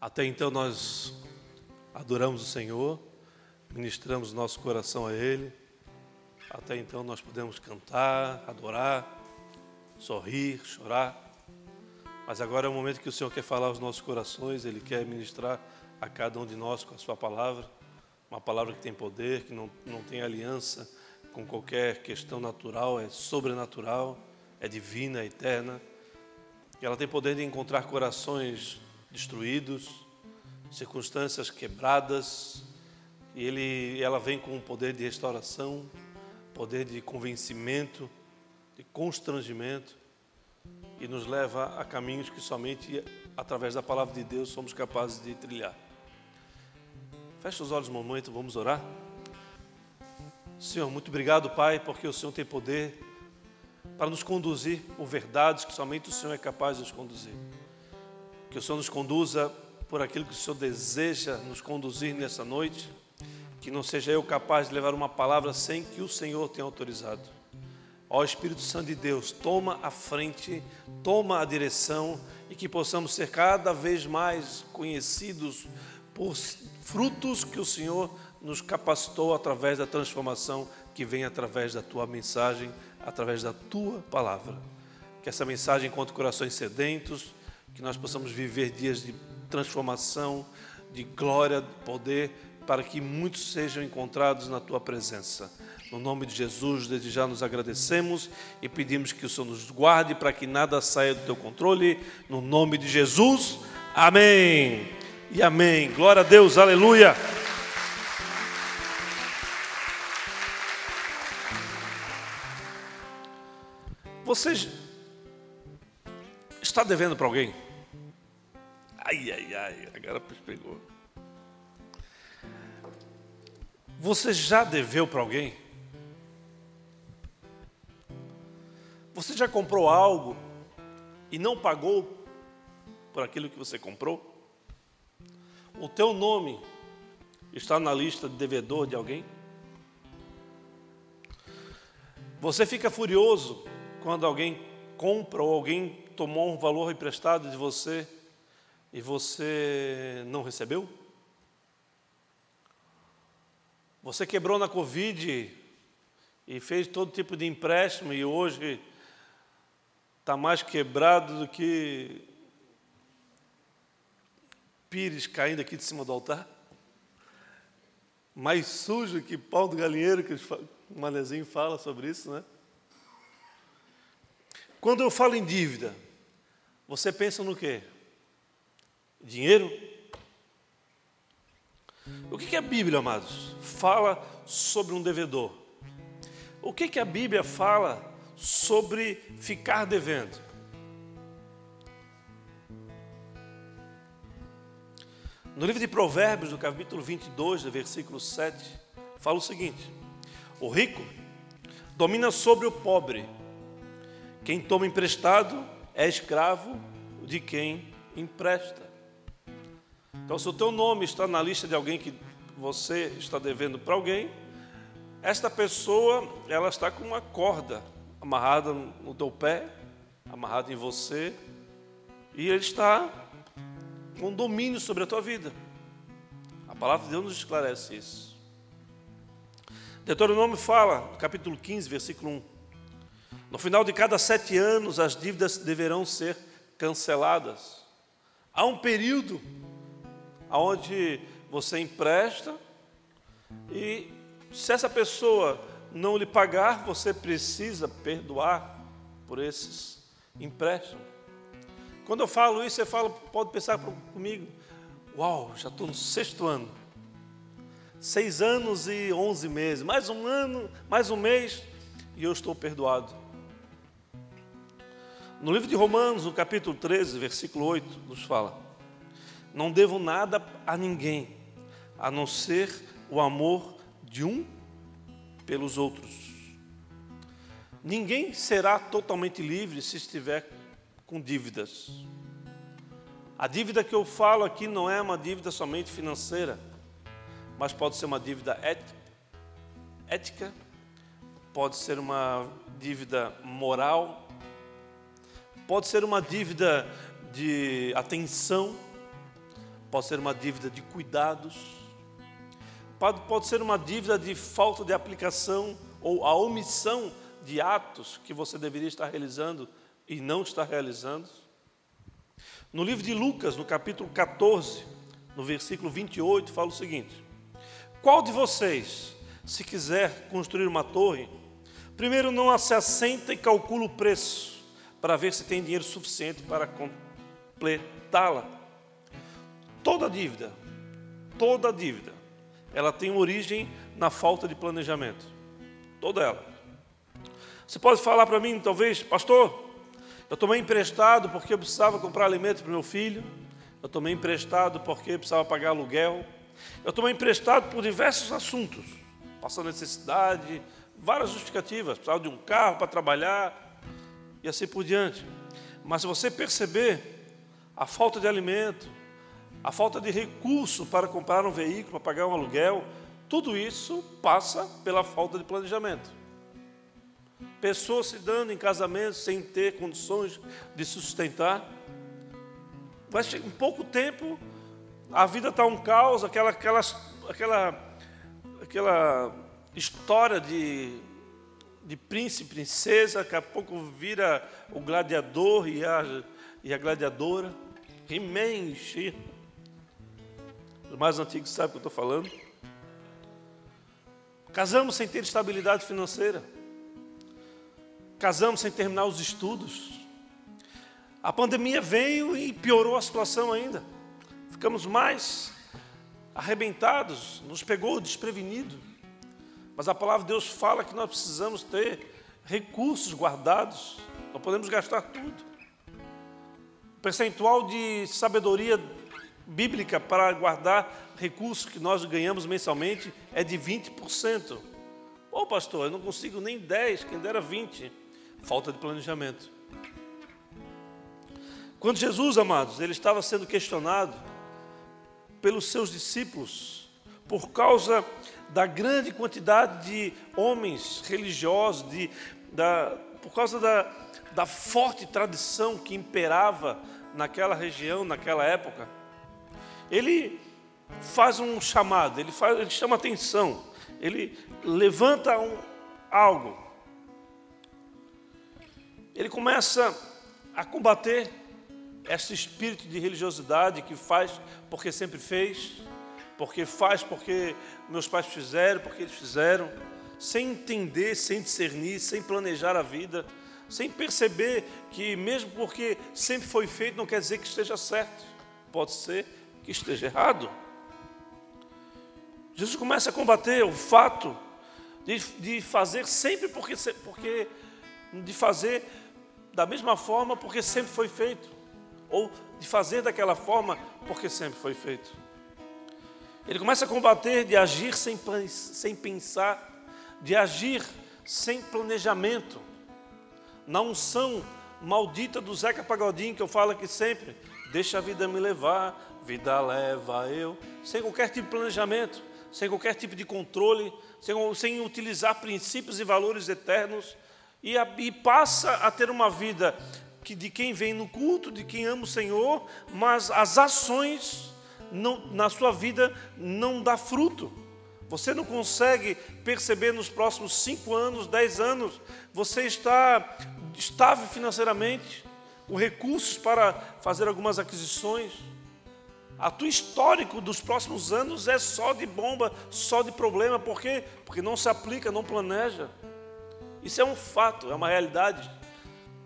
Até então nós adoramos o Senhor, ministramos nosso coração a Ele. Até então nós podemos cantar, adorar, sorrir, chorar. Mas agora é o momento que o Senhor quer falar aos nossos corações, Ele quer ministrar a cada um de nós com a Sua palavra, uma palavra que tem poder, que não, não tem aliança com qualquer questão natural, é sobrenatural, é divina, é eterna. E ela tem poder de encontrar corações destruídos, circunstâncias quebradas, e ele, ela vem com um poder de restauração, poder de convencimento, de constrangimento, e nos leva a caminhos que somente através da palavra de Deus somos capazes de trilhar. Feche os olhos um momento, vamos orar. Senhor, muito obrigado, Pai, porque o Senhor tem poder para nos conduzir por verdades que somente o Senhor é capaz de nos conduzir. Que o Senhor nos conduza por aquilo que o Senhor deseja nos conduzir nessa noite. Que não seja eu capaz de levar uma palavra sem que o Senhor tenha autorizado. Ó Espírito Santo de Deus, toma a frente, toma a direção e que possamos ser cada vez mais conhecidos por frutos que o Senhor nos capacitou através da transformação que vem através da tua mensagem, através da tua palavra. Que essa mensagem encontre corações sedentos, que nós possamos viver dias de transformação, de glória, de poder, para que muitos sejam encontrados na tua presença. No nome de Jesus, desde já nos agradecemos e pedimos que o Senhor nos guarde para que nada saia do teu controle. No nome de Jesus, amém. E amém. Glória a Deus, aleluia. Você está devendo para alguém? Ai, ai, ai, agora pegou. Você já deveu para alguém? Você já comprou algo e não pagou por aquilo que você comprou? O teu nome está na lista de devedor de alguém? Você fica furioso quando alguém compra ou alguém tomou um valor emprestado de você e você não recebeu? Você quebrou na Covid e fez todo tipo de empréstimo e hoje está mais quebrado do que pires caindo aqui de cima do altar? Mais sujo que pau do galinheiro, que o manezinho fala sobre isso, né? Quando eu falo em dívida, você pensa no quê? Dinheiro? O que, a Bíblia, amados, fala sobre um devedor? O que, que a Bíblia fala sobre ficar devendo? No livro de Provérbios, no capítulo 22, versículo 7, fala o seguinte: O rico domina sobre o pobre quem toma emprestado é escravo de quem empresta. Então, se o teu nome está na lista de alguém que você está devendo para alguém, esta pessoa ela está com uma corda amarrada no teu pé, amarrada em você, e ele está com domínio sobre a tua vida. A palavra de Deus nos esclarece isso. Deuteronômio fala, capítulo 15, versículo 1. No final de cada sete anos, as dívidas deverão ser canceladas. Há um período onde você empresta e, se essa pessoa não lhe pagar, você precisa perdoar por esses empréstimos. Quando eu falo isso, você fala, pode pensar comigo, uau, já estou no sexto ano. Seis anos e onze meses, mais um ano, mais um mês, e eu estou perdoado. No livro de Romanos, no capítulo 13, versículo 8, nos fala: Não devo nada a ninguém, a não ser o amor de um pelos outros. Ninguém será totalmente livre se estiver com dívidas. A dívida que eu falo aqui não é uma dívida somente financeira, mas pode ser uma dívida ética, pode ser uma dívida moral, pode ser uma dívida de atenção, pode ser uma dívida de cuidados, pode, ser uma dívida de falta de aplicação ou a omissão de atos que você deveria estar realizando e não está realizando. No livro de Lucas, no capítulo 14, no versículo 28, fala o seguinte: Qual de vocês, se quiser construir uma torre, primeiro não se assenta e calcula o preço, para ver se tem dinheiro suficiente para completá-la? Toda dívida, toda dívida, ela tem origem na falta de planejamento. Toda ela. Você pode falar para mim, talvez, pastor, eu tomei emprestado porque eu precisava comprar alimento para meu filho. Eu tomei emprestado porque eu precisava pagar aluguel. Eu tomei emprestado por diversos assuntos. Passando necessidade, várias justificativas. Precisava de um carro para trabalhar e assim por diante. Mas se você perceber a falta de alimento, a falta de recurso para comprar um veículo, para pagar um aluguel, tudo isso passa pela falta de planejamento. Pessoas se dando em casamento sem ter condições de sustentar. Vai em pouco tempo, a vida está um caos, aquela, aquela, aquela, aquela história de, de príncipe, princesa, daqui a pouco vira o gladiador e a, e a gladiadora. He-Man, Os mais antigos sabem o que eu estou falando. Casamos sem ter estabilidade financeira. Casamos sem terminar os estudos. A pandemia veio e piorou a situação ainda. Ficamos mais arrebentados, nos pegou desprevenido. Mas a palavra de Deus fala que nós precisamos ter recursos guardados, não podemos gastar tudo. O percentual de sabedoria bíblica para guardar recursos que nós ganhamos mensalmente é de 20%. Ô pastor, eu não consigo nem 10, quem dera 20. Falta de planejamento. Quando Jesus, amados, ele estava sendo questionado pelos seus discípulos por causa da grande quantidade de homens religiosos, de, da, por causa da, da forte tradição que imperava naquela região, naquela época, ele faz um chamado, ele, faz, ele chama atenção, ele levanta um, algo. Ele começa a combater esse espírito de religiosidade que faz porque sempre fez, porque faz porque meus pais fizeram, porque eles fizeram, sem entender, sem discernir, sem planejar a vida, sem perceber que mesmo porque sempre foi feito não quer dizer que esteja certo, pode ser que esteja errado. Jesus começa a combater o fato de, de fazer sempre porque, porque de fazer da mesma forma porque sempre foi feito, ou de fazer daquela forma porque sempre foi feito. Ele começa a combater de agir sem, sem pensar, de agir sem planejamento, na unção maldita do Zeca Pagodinho, que eu falo aqui sempre, deixa a vida me levar, vida leva eu, sem qualquer tipo de planejamento, sem qualquer tipo de controle, sem, sem utilizar princípios e valores eternos, e, a, e passa a ter uma vida que de quem vem no culto, de quem ama o Senhor, mas as ações não, na sua vida não dá fruto. Você não consegue perceber nos próximos cinco anos, dez anos, você está estável financeiramente, com recursos para fazer algumas aquisições. A tua histórico dos próximos anos é só de bomba, só de problema, por quê? Porque não se aplica, não planeja. Isso é um fato, é uma realidade.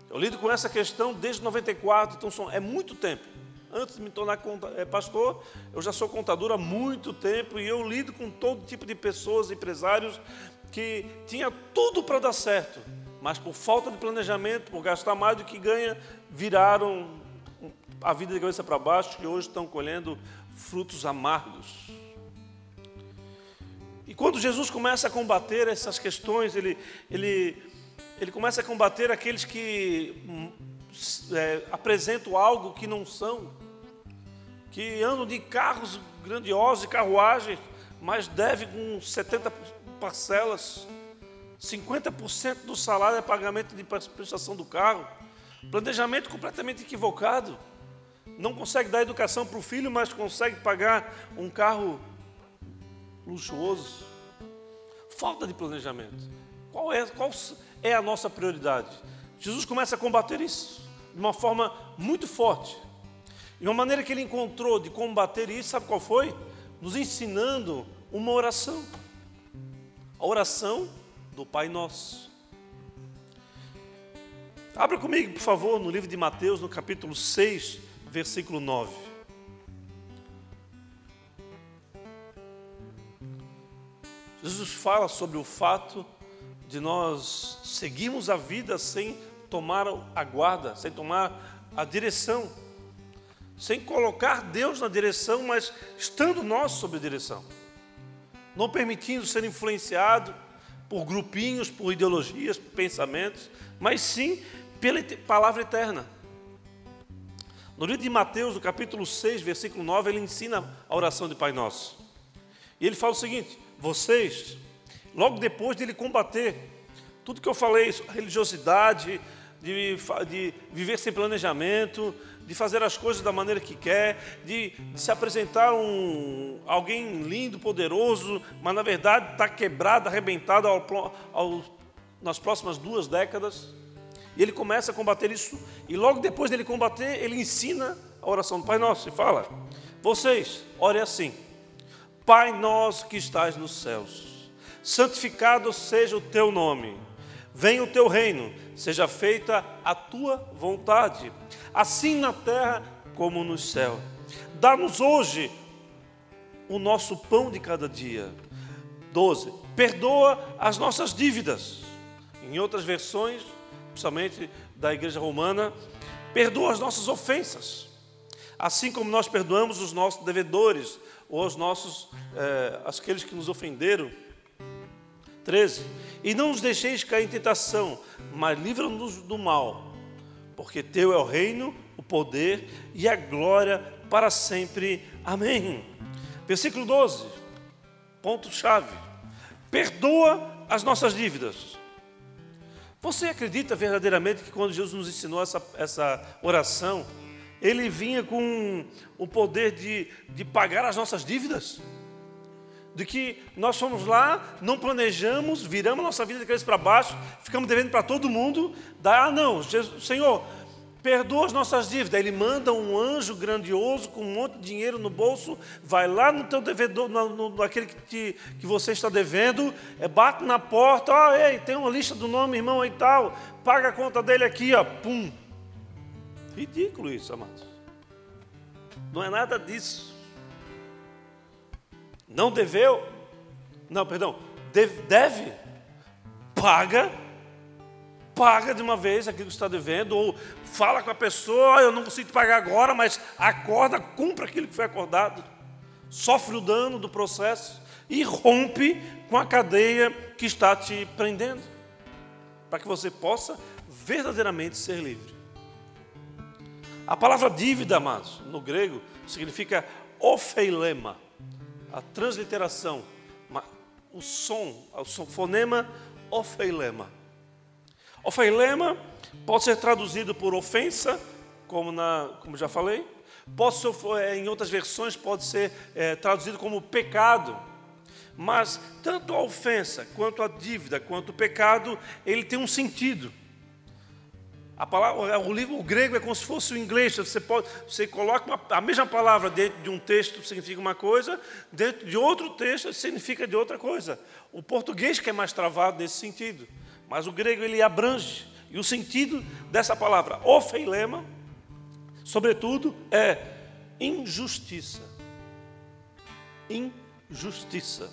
Eu lido com essa questão desde 94, então é muito tempo. Antes de me tornar é, pastor, eu já sou contador há muito tempo e eu lido com todo tipo de pessoas, empresários que tinha tudo para dar certo, mas por falta de planejamento, por gastar mais do que ganha, viraram a vida de cabeça para baixo e hoje estão colhendo frutos amargos. E quando Jesus começa a combater essas questões, ele, ele, ele começa a combater aqueles que hum, é, apresentam algo que não são, que andam de carros grandiosos e carruagens, mas devem com 70 parcelas, 50% do salário é pagamento de prestação do carro, planejamento completamente equivocado. não consegue dar educação para o filho, mas consegue pagar um carro luxuoso. Falta de planejamento. Qual é, qual é a nossa prioridade? Jesus começa a combater isso de uma forma muito forte. E uma maneira que ele encontrou de combater isso, sabe qual foi? Nos ensinando uma oração. A oração do Pai Nosso. Abra comigo, por favor, no livro de Mateus, no capítulo 6, versículo 9. Jesus fala sobre o fato de nós seguirmos a vida sem tomar a guarda, sem tomar a direção, sem colocar Deus na direção, mas estando nós sob direção, não permitindo ser influenciado por grupinhos, por ideologias, por pensamentos, mas sim pela palavra eterna. No livro de Mateus, no capítulo 6, versículo 9, ele ensina a oração de Pai Nosso. E ele fala o seguinte: vocês, logo depois de ele combater tudo que eu falei, religiosidade, de, de, viver sem planejamento, de fazer as coisas da maneira que quer, de, de se apresentar um alguém lindo, poderoso, mas na verdade está quebrado, arrebentado ao, ao, nas próximas duas décadas. E ele começa a combater isso, e logo depois dele combater, ele ensina a oração do Pai Nosso e fala: Vocês, orem assim, Pai nosso que estás nos céus, santificado seja o teu nome, venha o teu reino, seja feita a tua vontade, assim na terra como no céu. Dá-nos hoje o nosso pão de cada dia. 12. Perdoa as nossas dívidas. Em outras versões, principalmente da igreja romana, perdoa as nossas ofensas, assim como nós perdoamos os nossos devedores ou os nossos, é, aqueles que nos ofenderam. 13. E não nos deixeis cair em tentação, mas livra-nos do mal, porque teu é o reino, o poder e a glória para sempre. Amém. Versículo 12, ponto-chave: perdoa as nossas dívidas você acredita verdadeiramente que quando Jesus nos ensinou essa, essa oração, ele vinha com o poder de, de pagar as nossas dívidas? De que nós fomos lá, não planejamos, viramos nossa vida de cabeça para baixo, ficamos devendo para todo mundo, dá, ah, não, Jesus, Senhor, perdoa as nossas dívidas. Ele manda um anjo grandioso com um monte de dinheiro no bolso, vai lá no teu devedor, no, no, naquele que, te, que você está devendo, é, bate na porta, ó, ei, tem uma lista do nome, irmão, aí tal, paga a conta dele aqui, ó, pum. Ridículo isso, amados. Não é nada disso. Não deveu? Não, perdão, deve, deve paga paga de uma vez aquilo que está devendo, ou fala com a pessoa, eu não consigo te pagar agora, mas acorda, cumpra aquilo que foi acordado, sofre o dano do processo e rompe com a cadeia que está te prendendo, para que você possa verdadeiramente ser livre. A palavra dívida, amados, no grego, significa ofeilema, a transliteração, o som, o fonema ofeilema Ofeilema pode ser traduzido por ofensa, como, na, como já falei. Pode ser, é, em outras versões pode ser é, traduzido como pecado. Mas tanto a ofensa, quanto a dívida, quanto o pecado, ele tem um sentido. A palavra, o livro o grego é como se fosse o inglês. Você, pode, você coloca uma, a mesma palavra dentro de um texto significa uma coisa, dentro de outro texto significa de outra coisa. O português que é mais travado nesse sentido. Mas o grego ele abrange. E o sentido dessa palavra, ofeilema, sobretudo, é injustiça. Injustiça.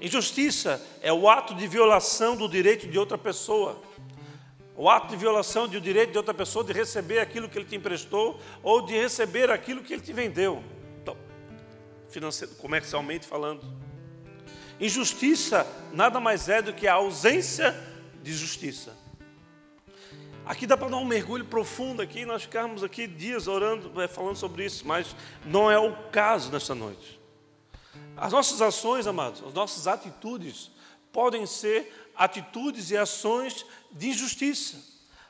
Injustiça é o ato de violação do direito de outra pessoa. O ato de violação do direito de outra pessoa de receber aquilo que ele te emprestou ou de receber aquilo que ele te vendeu. Então, comercialmente falando. Injustiça nada mais é do que a ausência de justiça. Aqui dá para dar um mergulho profundo aqui, nós ficarmos aqui dias orando, é, falando sobre isso, mas não é o caso nesta noite. As nossas ações, amados, as nossas atitudes podem ser atitudes e ações de injustiça,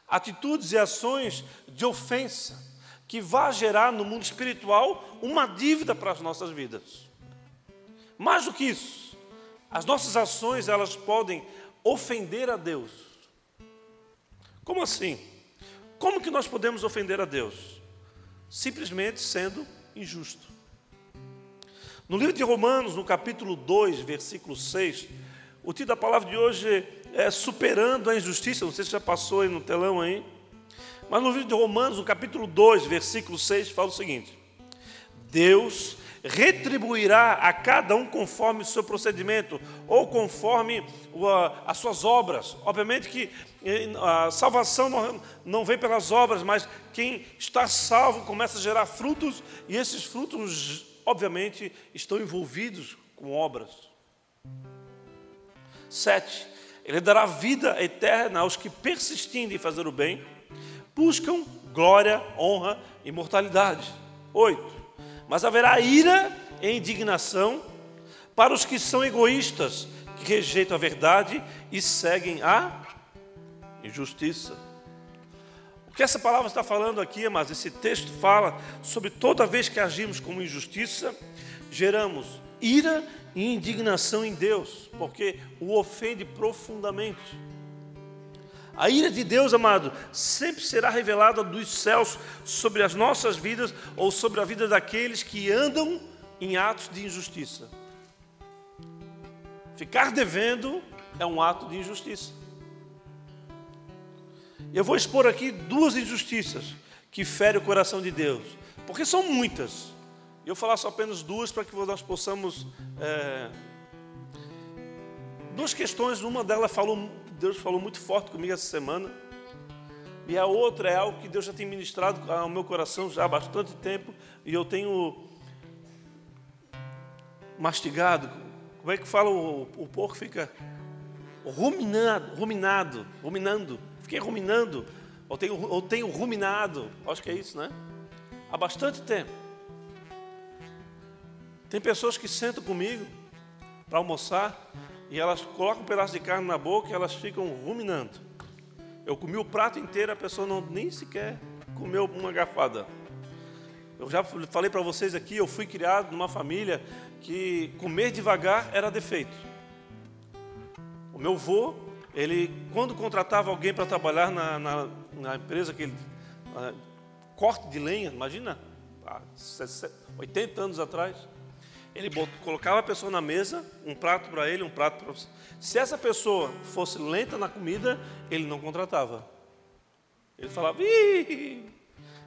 atitudes e ações de ofensa, que vai gerar no mundo espiritual uma dívida para as nossas vidas. Mais do que isso, as nossas ações elas podem ofender a Deus. Como assim? Como que nós podemos ofender a Deus? Simplesmente sendo injusto. No livro de Romanos, no capítulo 2, versículo 6, o título da palavra de hoje é Superando a Injustiça. Não sei se já passou aí no telão aí. Mas no livro de Romanos, no capítulo 2, versículo 6, fala o seguinte: Deus retribuirá a cada um conforme o seu procedimento ou conforme as suas obras. Obviamente que eh, a salvação não, vem pelas obras, mas quem está salvo começa a gerar frutos e esses frutos, obviamente, estão envolvidos com obras. Sete, ele dará vida eterna aos que persistindo em fazer o bem, buscam glória, honra e imortalidade. Oito, mas haverá ira e indignação para os que são egoístas, que rejeitam a verdade e seguem a injustiça. O que essa palavra está falando aqui, mas esse texto fala sobre toda vez que agimos com injustiça, geramos ira e indignação em Deus, porque o ofende profundamente. A ira de Deus, amado, sempre será revelada dos céus sobre as nossas vidas ou sobre a vida daqueles que andam em atos de injustiça. Ficar devendo é um ato de injustiça. Eu vou expor aqui duas injustiças que ferem o coração de Deus, porque são muitas. Eu vou falar só apenas duas para que nós possamos. É... Duas questões, uma delas falou Deus falou muito forte comigo essa semana. E a outra é algo que Deus já tem ministrado ao meu coração já há bastante tempo. E eu tenho mastigado. Como é que fala o, o porco? Fica ruminado, ruminado, ruminando. Fiquei ruminando. Ou tenho, ou tenho ruminado. Acho que é isso, né? Há bastante tempo. Tem pessoas que sentam comigo para almoçar e elas colocam um pedaço de carne na boca e elas ficam ruminando. Eu comi o prato inteiro, a pessoa não nem sequer comeu uma garfada. Eu já falei para vocês aqui, eu fui criado numa família que comer devagar era defeito. O meu avô, ele, quando contratava alguém para trabalhar na, na, na, empresa que ele. corte de lenha, imagina, há 80 anos atrás, ele colocava a pessoa na mesa, um prato para ele, um prato para você. Se essa pessoa fosse lenta na comida, ele não contratava. Ele falava, Ih!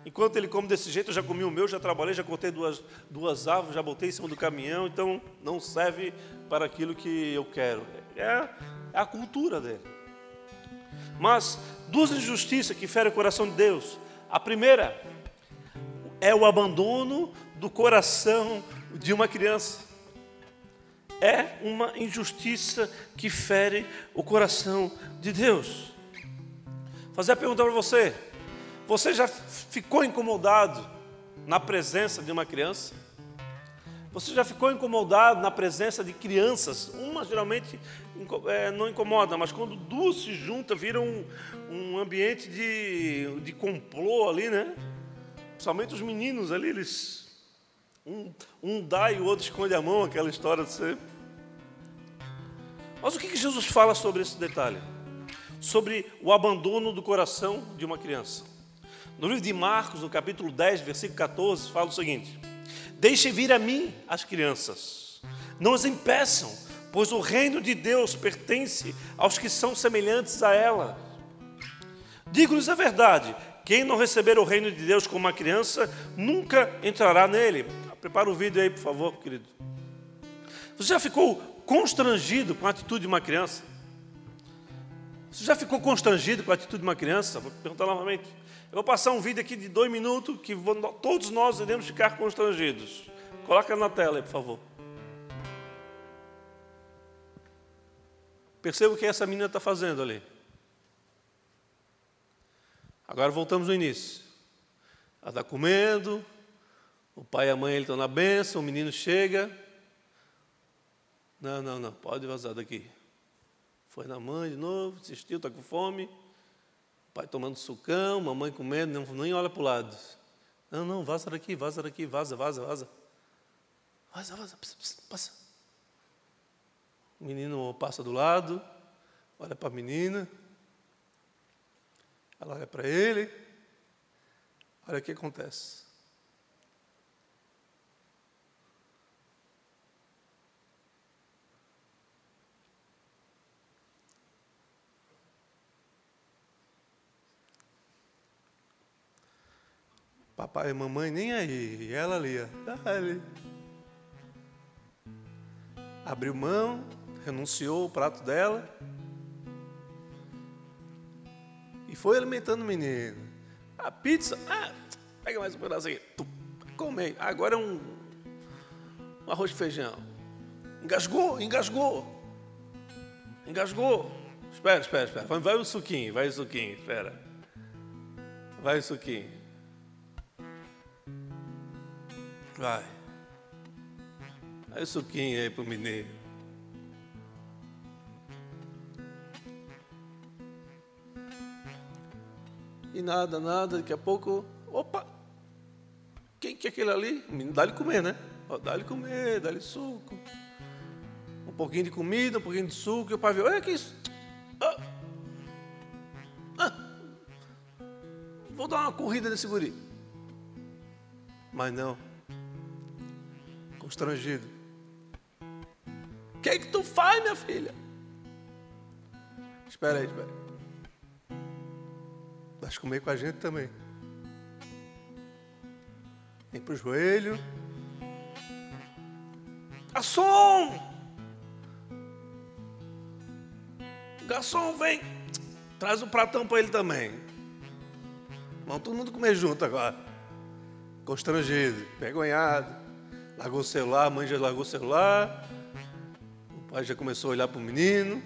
enquanto ele come desse jeito, eu já comi o meu, já trabalhei, já cortei duas, duas árvores, já botei em cima do caminhão, então não serve para aquilo que eu quero. É, é a cultura dele. Mas duas injustiças que ferem o coração de Deus. A primeira é o abandono do coração de uma criança. É uma injustiça que fere o coração de Deus. Fazer a pergunta para você: você já ficou incomodado na presença de uma criança? Você já ficou incomodado na presença de crianças? Uma geralmente é, não incomoda, mas quando duas se juntam, vira um, um ambiente de, de complô ali, né? Principalmente os meninos ali, eles um, um dá e o outro esconde a mão, aquela história de ser. Mas o que, que Jesus fala sobre esse detalhe? Sobre o abandono do coração de uma criança. No livro de Marcos, no capítulo 10, versículo 14, fala o seguinte: Deixem vir a mim as crianças, não as impeçam, pois o reino de Deus pertence aos que são semelhantes a ela. Digo-lhes a verdade: quem não receber o reino de Deus como uma criança, nunca entrará nele. Prepara o vídeo aí, por favor, querido. Você já ficou constrangido com a atitude de uma criança? Você já ficou constrangido com a atitude de uma criança? Vou perguntar novamente. Eu vou passar um vídeo aqui de dois minutos que todos nós iremos ficar constrangidos. Coloca na tela aí, por favor. Perceba o que essa menina está fazendo ali. Agora voltamos no início. Ela está comendo, o pai e a mãe estão na benção, o menino chega. Não, não, não, pode vazar daqui. Foi na mãe de novo, assistiu, está com fome. O pai tomando sucão, mamãe comendo, não, nem olha para o lado. Não, não, vaza daqui, vaza daqui, vaza, vaza, vaza. Vaza, vaza, passa. O menino passa do lado, olha para a menina, ela olha para ele, olha o que acontece. Papai e mamãe nem aí, e ela ali, ó, ali. Abriu mão, renunciou o prato dela e foi alimentando o menino. A pizza, ah, pega mais um aqui, come. Agora é um, um arroz de feijão. Engasgou, engasgou, engasgou. Espera, espera, espera. Vai o suquinho, vai o suquinho, espera. Vai o suquinho. Vai. Aí o suquinho aí pro mineiro. E nada, nada, daqui a pouco, opa! Quem que é aquele ali? Dá-lhe comer, né? Dá-lhe comer, dá-lhe suco. Um pouquinho de comida, um pouquinho de suco, e o pai viu, olha que isso. Ah. Ah. Vou dar uma corrida nesse guri. Mas não constrangido. O que é que tu faz, minha filha? Espera aí, espera aí. Vais comer com a gente também. Vem para o joelho. Garçom! Garçom, vem. Traz um pratão para ele também. Vamos todo mundo comer junto agora. Constrangido, vergonhado. Largou o celular, a mãe já largou o celular. O pai já começou a olhar para o menino.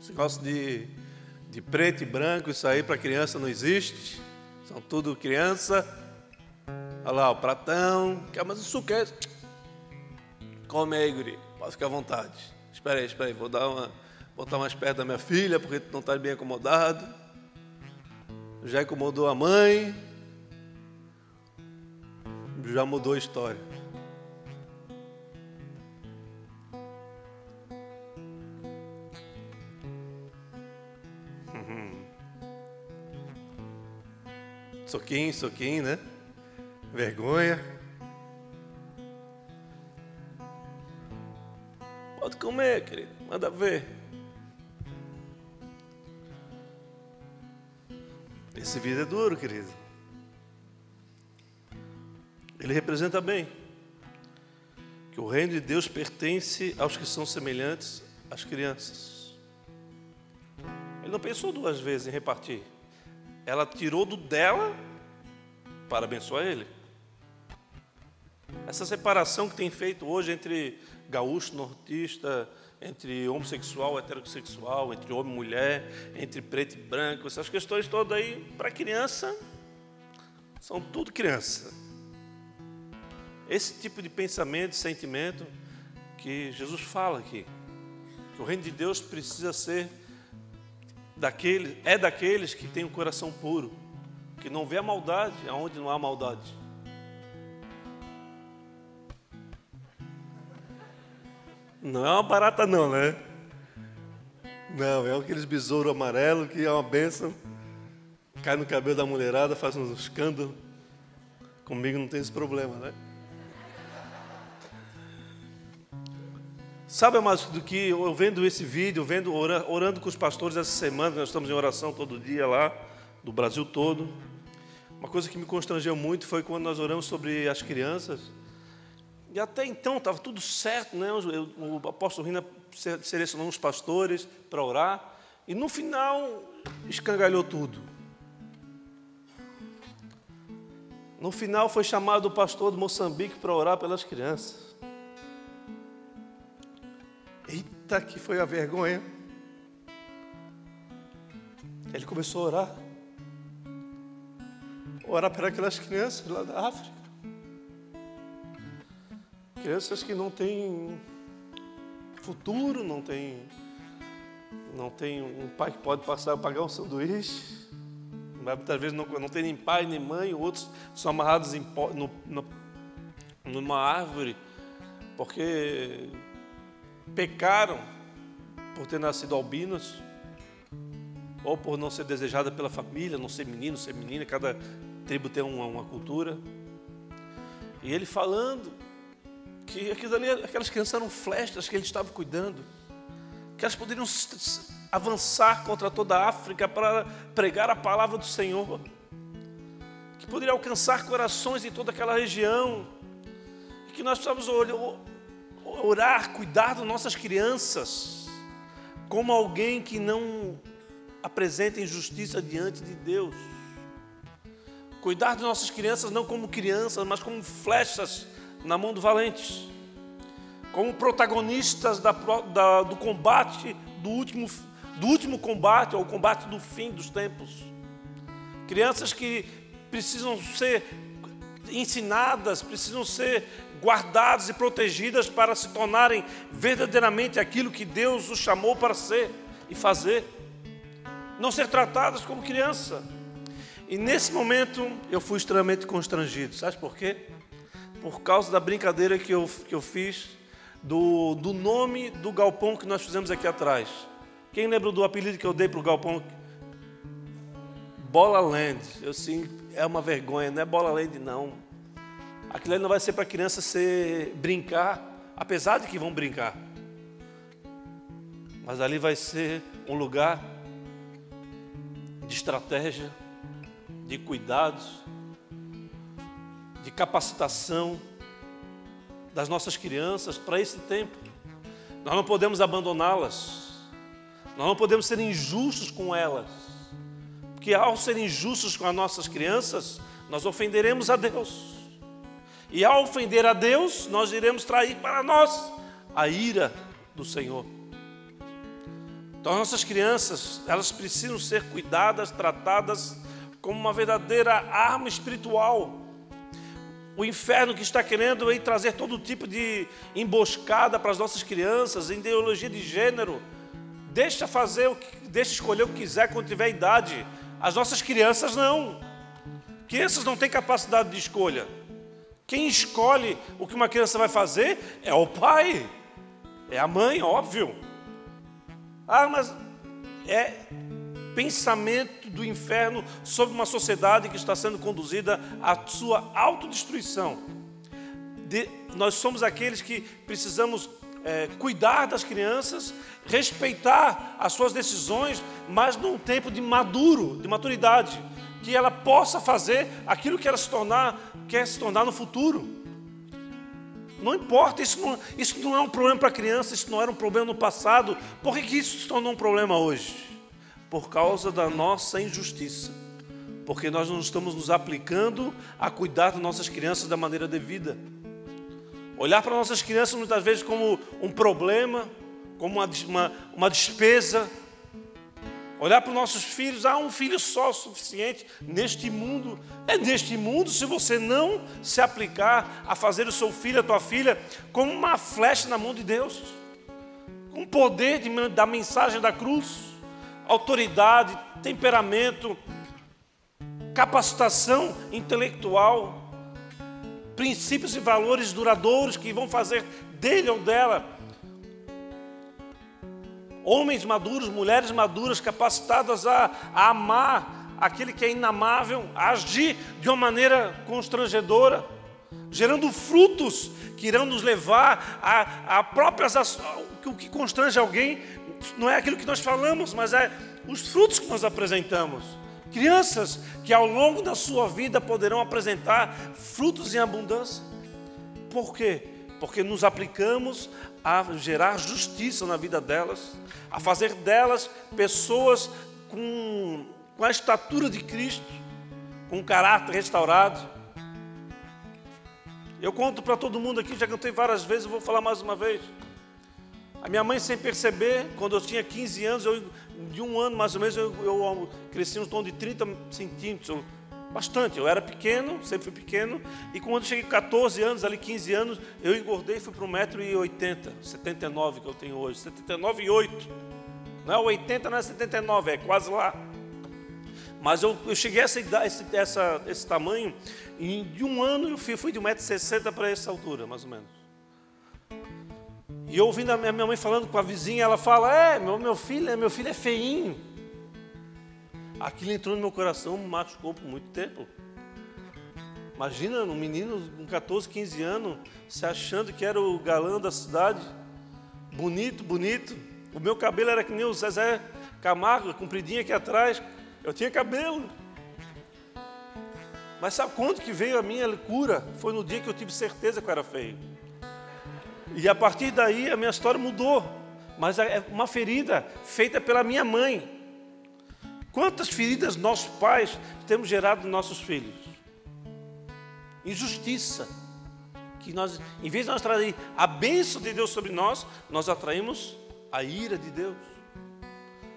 Esse negócio de, de preto e branco, isso aí para criança não existe. São tudo criança. Olha lá, o pratão. Quer mais um? É Come aí, guri. Pode ficar à vontade. Espera aí, espera aí. Vou dar uma, botar mais perto da minha filha, porque tu não está bem acomodado. Já incomodou a mãe já mudou a história. Uhum. Soquinho, soquinho, né? Vergonha. Pode comer, querido. Manda ver. Esse vida é duro, querido. Ele representa bem que o reino de Deus pertence aos que são semelhantes às crianças. Ele não pensou duas vezes em repartir. Ela tirou do dela para abençoar ele. Essa separação que tem feito hoje entre gaúcho, nortista, entre homossexual, heterossexual, entre homem e mulher, entre preto e branco, essas questões todas aí, para criança, são tudo criança. Esse tipo de pensamento, sentimento que Jesus fala aqui. Que o reino de Deus precisa ser daquele, é daqueles que têm um coração puro, que não vê a maldade aonde não há maldade. Não é uma barata não, né? Não, é aqueles besouro amarelo que é uma benção. Cai no cabelo da mulherada, faz um escândalo. Comigo não tem esse problema, né? Sabe mais do que eu vendo esse vídeo, vendo orando, com os pastores essa semana, nós estamos em oração todo dia lá, do Brasil todo. Uma coisa que me constrangeu muito foi quando nós oramos sobre as crianças. E até então estava tudo certo, né? O, o apóstolo Rina selecionou uns pastores para orar. E no final escangalhou tudo. No final foi chamado o pastor de Moçambique para orar pelas crianças. Eita, que foi a vergonha. Ele começou a orar. Orar para aquelas crianças lá da África. Crianças que não têm futuro, não tem, não tem um pai que pode passar pagar um sanduíche, muitas vezes não, não tem nem pai nem mãe, outros são amarrados em, no, no, numa árvore, porque pecaram por ter nascido albinos, ou por não ser desejada pela família, não ser menino, ser menina, cada tribo tem uma, uma cultura. E ele falando que ali, aquelas crianças eram flechas que ele estava cuidando, que elas poderiam avançar contra toda a África para pregar a palavra do Senhor, que poderia alcançar corações em toda aquela região, que nós precisamos orar, cuidar das nossas crianças, como alguém que não apresenta injustiça diante de Deus. Cuidar de nossas crianças não como crianças, mas como flechas na mão do valente, como protagonistas da, da, do combate do último, do último combate, ou combate do fim dos tempos. Crianças que precisam ser ensinadas, precisam ser guardadas e protegidas para se tornarem verdadeiramente aquilo que Deus os chamou para ser e fazer. Não ser tratadas como criança. E nesse momento eu fui extremamente constrangido. Sabe por quê? Por causa da brincadeira que eu, que eu fiz do, do nome do galpão que nós fizemos aqui atrás. Quem lembra do apelido que eu dei para o galpão? Bola Land. Eu sim, é uma vergonha, não é Bola Land não. Aquilo ali não vai ser para a criança ser brincar, apesar de que vão brincar. Mas ali vai ser um lugar de estratégia, de cuidados, de capacitação das nossas crianças para esse tempo. Nós não podemos abandoná-las. Nós não podemos ser injustos com elas. Porque ao ser injustos com as nossas crianças, nós ofenderemos a Deus. E ao ofender a Deus, nós iremos trair para nós a ira do Senhor. Então, nossas crianças, elas precisam ser cuidadas, tratadas como uma verdadeira arma espiritual. O inferno que está querendo aí trazer todo tipo de emboscada para as nossas crianças, ideologia de gênero, Deixa fazer o que, deixa escolher o que quiser quando tiver idade. As nossas crianças não. Crianças não têm capacidade de escolha. Quem escolhe o que uma criança vai fazer é o pai, é a mãe, óbvio. Ah, mas é pensamento do inferno sobre uma sociedade que está sendo conduzida à sua autodestruição. De, nós somos aqueles que precisamos é, cuidar das crianças, respeitar as suas decisões, mas num tempo de maduro, de maturidade, que ela possa fazer aquilo que ela se tornar, quer se tornar no futuro. Não importa, isso não, isso não é um problema para a criança, isso não era um problema no passado. Por que, que isso se tornou um problema hoje? Por causa da nossa injustiça. Porque nós não estamos nos aplicando a cuidar das nossas crianças da maneira devida. Olhar para nossas crianças muitas vezes como um problema, como uma, uma, uma despesa. Olhar para os nossos filhos, há um filho só suficiente neste mundo. É neste mundo, se você não se aplicar a fazer o seu filho, a tua filha, como uma flecha na mão de Deus, com poder de, da mensagem da cruz, autoridade, temperamento, capacitação intelectual, princípios e valores duradouros que vão fazer dele ou dela homens maduros, mulheres maduras, capacitadas a, a amar aquele que é inamável, a agir de uma maneira constrangedora, gerando frutos que irão nos levar a, a próprias o que constrange alguém não é aquilo que nós falamos, mas é os frutos que nós apresentamos. Crianças que ao longo da sua vida poderão apresentar frutos em abundância. Por quê? Porque nos aplicamos a gerar justiça na vida delas, a fazer delas pessoas com, com a estatura de Cristo, com um caráter restaurado. Eu conto para todo mundo aqui, já cantei várias vezes, vou falar mais uma vez. A minha mãe, sem perceber, quando eu tinha 15 anos, eu, de um ano mais ou menos, eu, eu cresci um tom de 30 centímetros, eu, bastante. Eu era pequeno, sempre fui pequeno, e quando cheguei 14 anos, ali 15 anos, eu engordei e fui para 1,80m, 79 que eu tenho hoje, 79,8. Não é 80, não é 79, é quase lá. Mas eu, eu cheguei a essa, esse, essa, esse tamanho, e de um ano eu fui, fui de 1,60m para essa altura, mais ou menos. E eu ouvindo a minha mãe falando com a vizinha, ela fala, é, meu, meu filho, meu filho é feinho. Aquilo entrou no meu coração, me machucou por muito tempo. Imagina um menino com 14, 15 anos, se achando que era o galã da cidade. Bonito, bonito. O meu cabelo era que nem o Zezé Camargo, compridinho aqui atrás. Eu tinha cabelo. Mas sabe quando que veio a minha cura? Foi no dia que eu tive certeza que eu era feio. E a partir daí a minha história mudou. Mas é uma ferida feita pela minha mãe. Quantas feridas nossos pais temos gerado nos nossos filhos? Injustiça. Que nós, em vez de nós trazer a bênção de Deus sobre nós, nós atraímos a ira de Deus.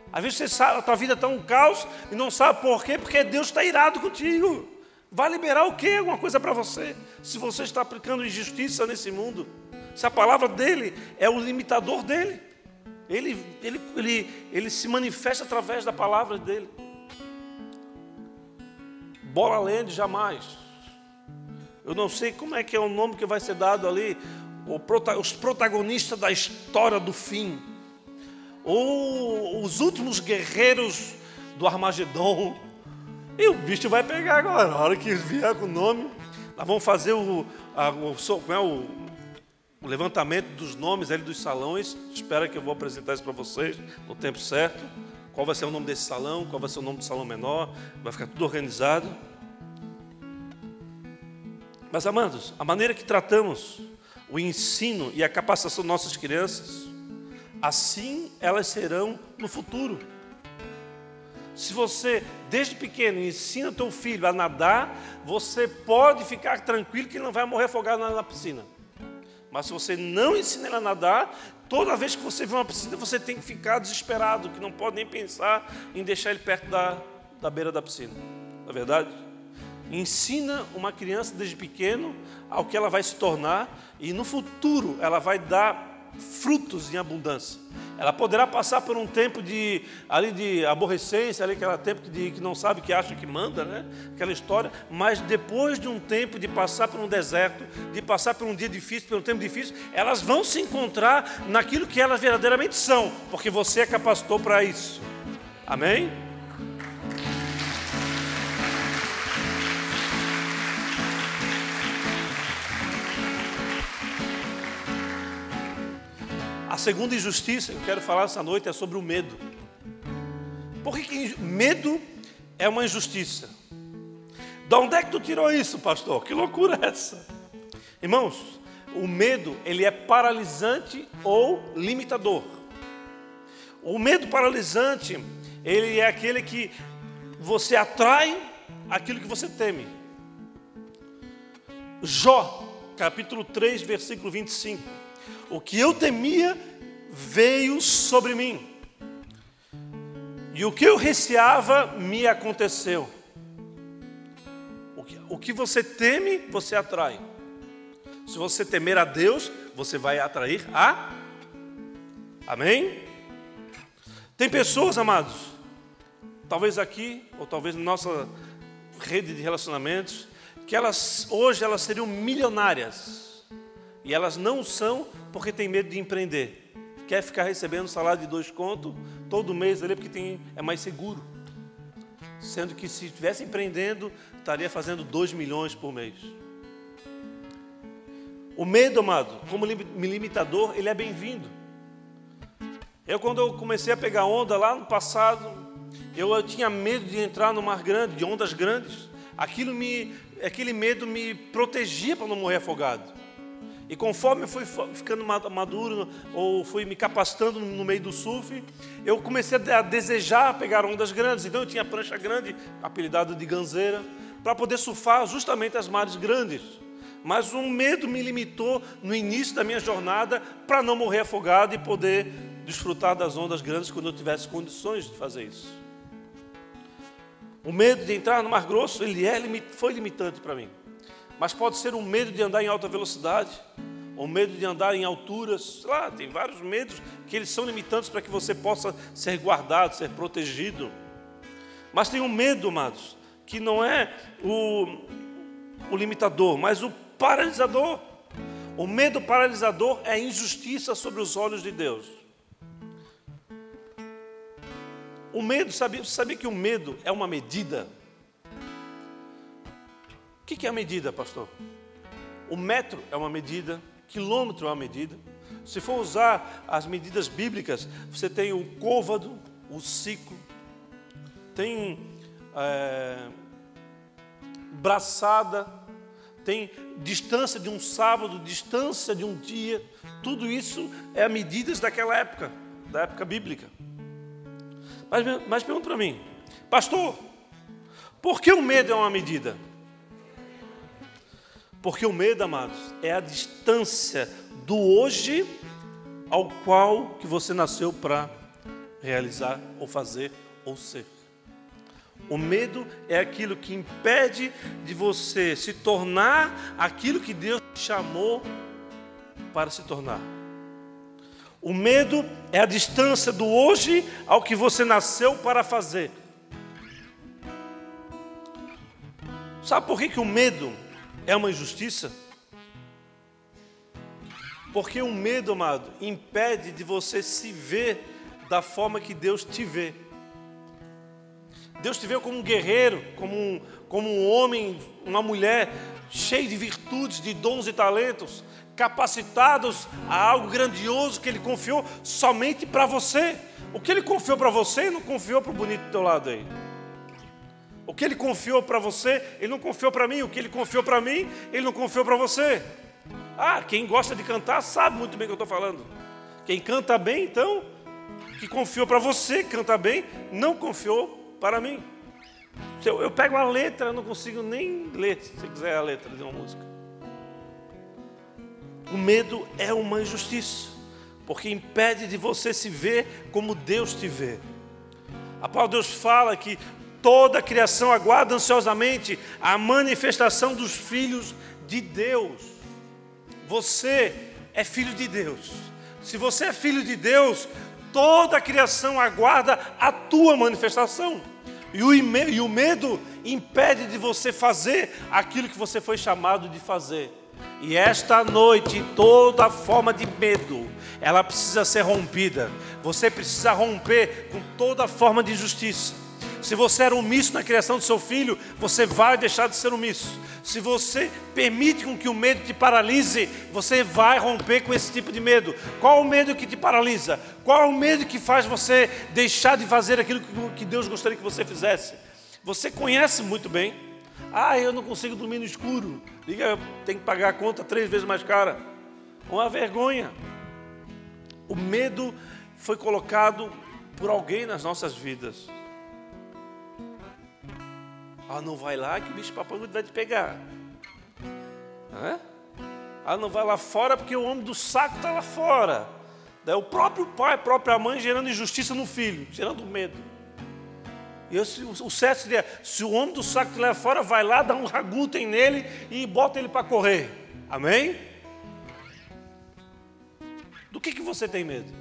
Às vezes você sabe, a tua vida está um caos e não sabe por quê, porque Deus está irado contigo. Vai liberar o quê? Alguma coisa para você. Se você está aplicando injustiça nesse mundo, se a palavra dele é o limitador dele, ele, ele, ele, ele se manifesta através da palavra dele. Bola Land jamais. Eu não sei como é que é o nome que vai ser dado ali, os protagonistas da história do fim ou os últimos guerreiros do Armagedon. E o bicho vai pegar agora, na hora que vier com o nome. Nós vamos fazer o, a, o, é, o, o levantamento dos nomes ali dos salões. Espero que eu vou apresentar isso para vocês no tempo certo. Qual vai ser o nome desse salão, qual vai ser o nome do salão menor. Vai ficar tudo organizado. Mas, amados, a maneira que tratamos o ensino e a capacitação de nossas crianças Assim elas serão no futuro. Se você, desde pequeno, ensina teu filho a nadar, você pode ficar tranquilo que ele não vai morrer afogado na piscina. Mas se você não ensina ele a nadar, toda vez que você vê uma piscina, você tem que ficar desesperado, que não pode nem pensar em deixar ele perto da, da beira da piscina. Não é verdade? Ensina uma criança desde pequeno ao que ela vai se tornar e no futuro ela vai dar frutos em abundância. Ela poderá passar por um tempo de, ali de aborrecência, ali aquele tempo de, que não sabe, que acha que manda, né? aquela história, mas depois de um tempo de passar por um deserto, de passar por um dia difícil, por um tempo difícil, elas vão se encontrar naquilo que elas verdadeiramente são, porque você é capacitou para isso. Amém? Segunda injustiça que eu quero falar essa noite é sobre o medo. Por que, que medo é uma injustiça? De onde é que tu tirou isso, pastor? Que loucura é essa? Irmãos, o medo, ele é paralisante ou limitador. O medo paralisante, ele é aquele que você atrai aquilo que você teme. Jó, capítulo 3, versículo 25. O que eu temia veio sobre mim. E o que eu receava me aconteceu. O que, você teme, você atrai. Se você temer a Deus, você vai atrair a. Amém? Tem pessoas, amados, talvez aqui, ou talvez na nossa rede de relacionamentos, que elas hoje elas seriam milionárias. E elas não são porque têm medo de empreender quer ficar recebendo salário de dois contos todo mês ali, porque tem, é mais seguro. Sendo que se estivesse empreendendo, estaria fazendo dois milhões por mês. O medo, amado, como limitador, ele é bem-vindo. Eu, quando eu comecei a pegar onda lá no passado, eu, eu tinha medo de entrar no mar grande, de ondas grandes. Aquilo me, aquele medo me protegia para não morrer afogado. E conforme eu fui ficando maduro, ou fui me capacitando no meio do surf, eu comecei a desejar pegar ondas grandes. Então eu tinha prancha grande, apelidada de ganzeira, para poder surfar justamente as mares grandes. Mas um medo me limitou no início da minha jornada para não morrer afogado e poder desfrutar das ondas grandes quando eu tivesse condições de fazer isso. O medo de entrar no Mar Grosso, ele é, foi limitante para mim mas pode ser um medo de andar em alta velocidade, ou medo de andar em alturas, sei lá, tem vários medos que eles são limitantes para que você possa ser guardado, ser protegido. Mas tem um medo, amados, que não é o, o limitador, mas o paralisador. O medo paralisador é a injustiça sobre os olhos de Deus. O medo, sabia, sabia que o medo é uma medida? O que é a medida, pastor? O metro é uma medida, quilômetro é uma medida. Se for usar as medidas bíblicas, você tem o côvado, o ciclo, tem é, braçada, tem distância de um sábado, distância de um dia. Tudo isso é medidas daquela época, da época bíblica. Mas, mas pergunta para mim, pastor, por que o medo é uma medida? Porque o medo, amados, é a distância do hoje ao qual que você nasceu para realizar ou fazer ou ser. O medo é aquilo que impede de você se tornar aquilo que Deus chamou para se tornar. O medo é a distância do hoje ao que você nasceu para fazer. Sabe por que, que o medo é uma injustiça? Porque o medo, amado, impede de você se ver da forma que Deus te vê. Deus te vê como um guerreiro, como um, como um homem, uma mulher cheio de virtudes, de dons e talentos, capacitados a algo grandioso que Ele confiou somente para você. O que Ele confiou para você, não confiou para o bonito do teu lado aí. O que Ele confiou para você, Ele não confiou para mim. O que Ele confiou para mim, Ele não confiou para você. Ah, quem gosta de cantar sabe muito bem o que eu estou falando. Quem canta bem, então, que confiou para você, canta bem, não confiou para mim. Eu, eu pego a letra, não consigo nem ler, se quiser a letra de uma música. O medo é uma injustiça, porque impede de você se ver como Deus te vê. A palavra de Deus fala que toda a criação aguarda ansiosamente a manifestação dos filhos de Deus. Você é filho de Deus. Se você é filho de Deus, toda a criação aguarda a tua manifestação. E o, e o medo impede de você fazer aquilo que você foi chamado de fazer. E esta noite, toda forma de medo, ela precisa ser rompida. Você precisa romper com toda forma de injustiça. Se você era omisso na criação do seu filho, você vai deixar de ser omisso. Se você permite com que o medo te paralise, você vai romper com esse tipo de medo. Qual o medo que te paralisa? Qual é o medo que faz você deixar de fazer aquilo que Deus gostaria que você fizesse? Você conhece muito bem. Ah, eu não consigo dormir no escuro. Liga, tem que pagar a conta três vezes mais cara. Uma vergonha. O medo foi colocado por alguém nas nossas vidas. Ah, não vai lá que o bicho papai vai te pegar. É? Ah, não vai lá fora porque o homem do saco está lá fora. Daí o próprio pai, a própria mãe gerando injustiça no filho, gerando medo. E o certo seria, se o homem do saco te leva fora, vai lá, dá um ragutem nele e bota ele para correr. Amém? Do que, que você tem medo?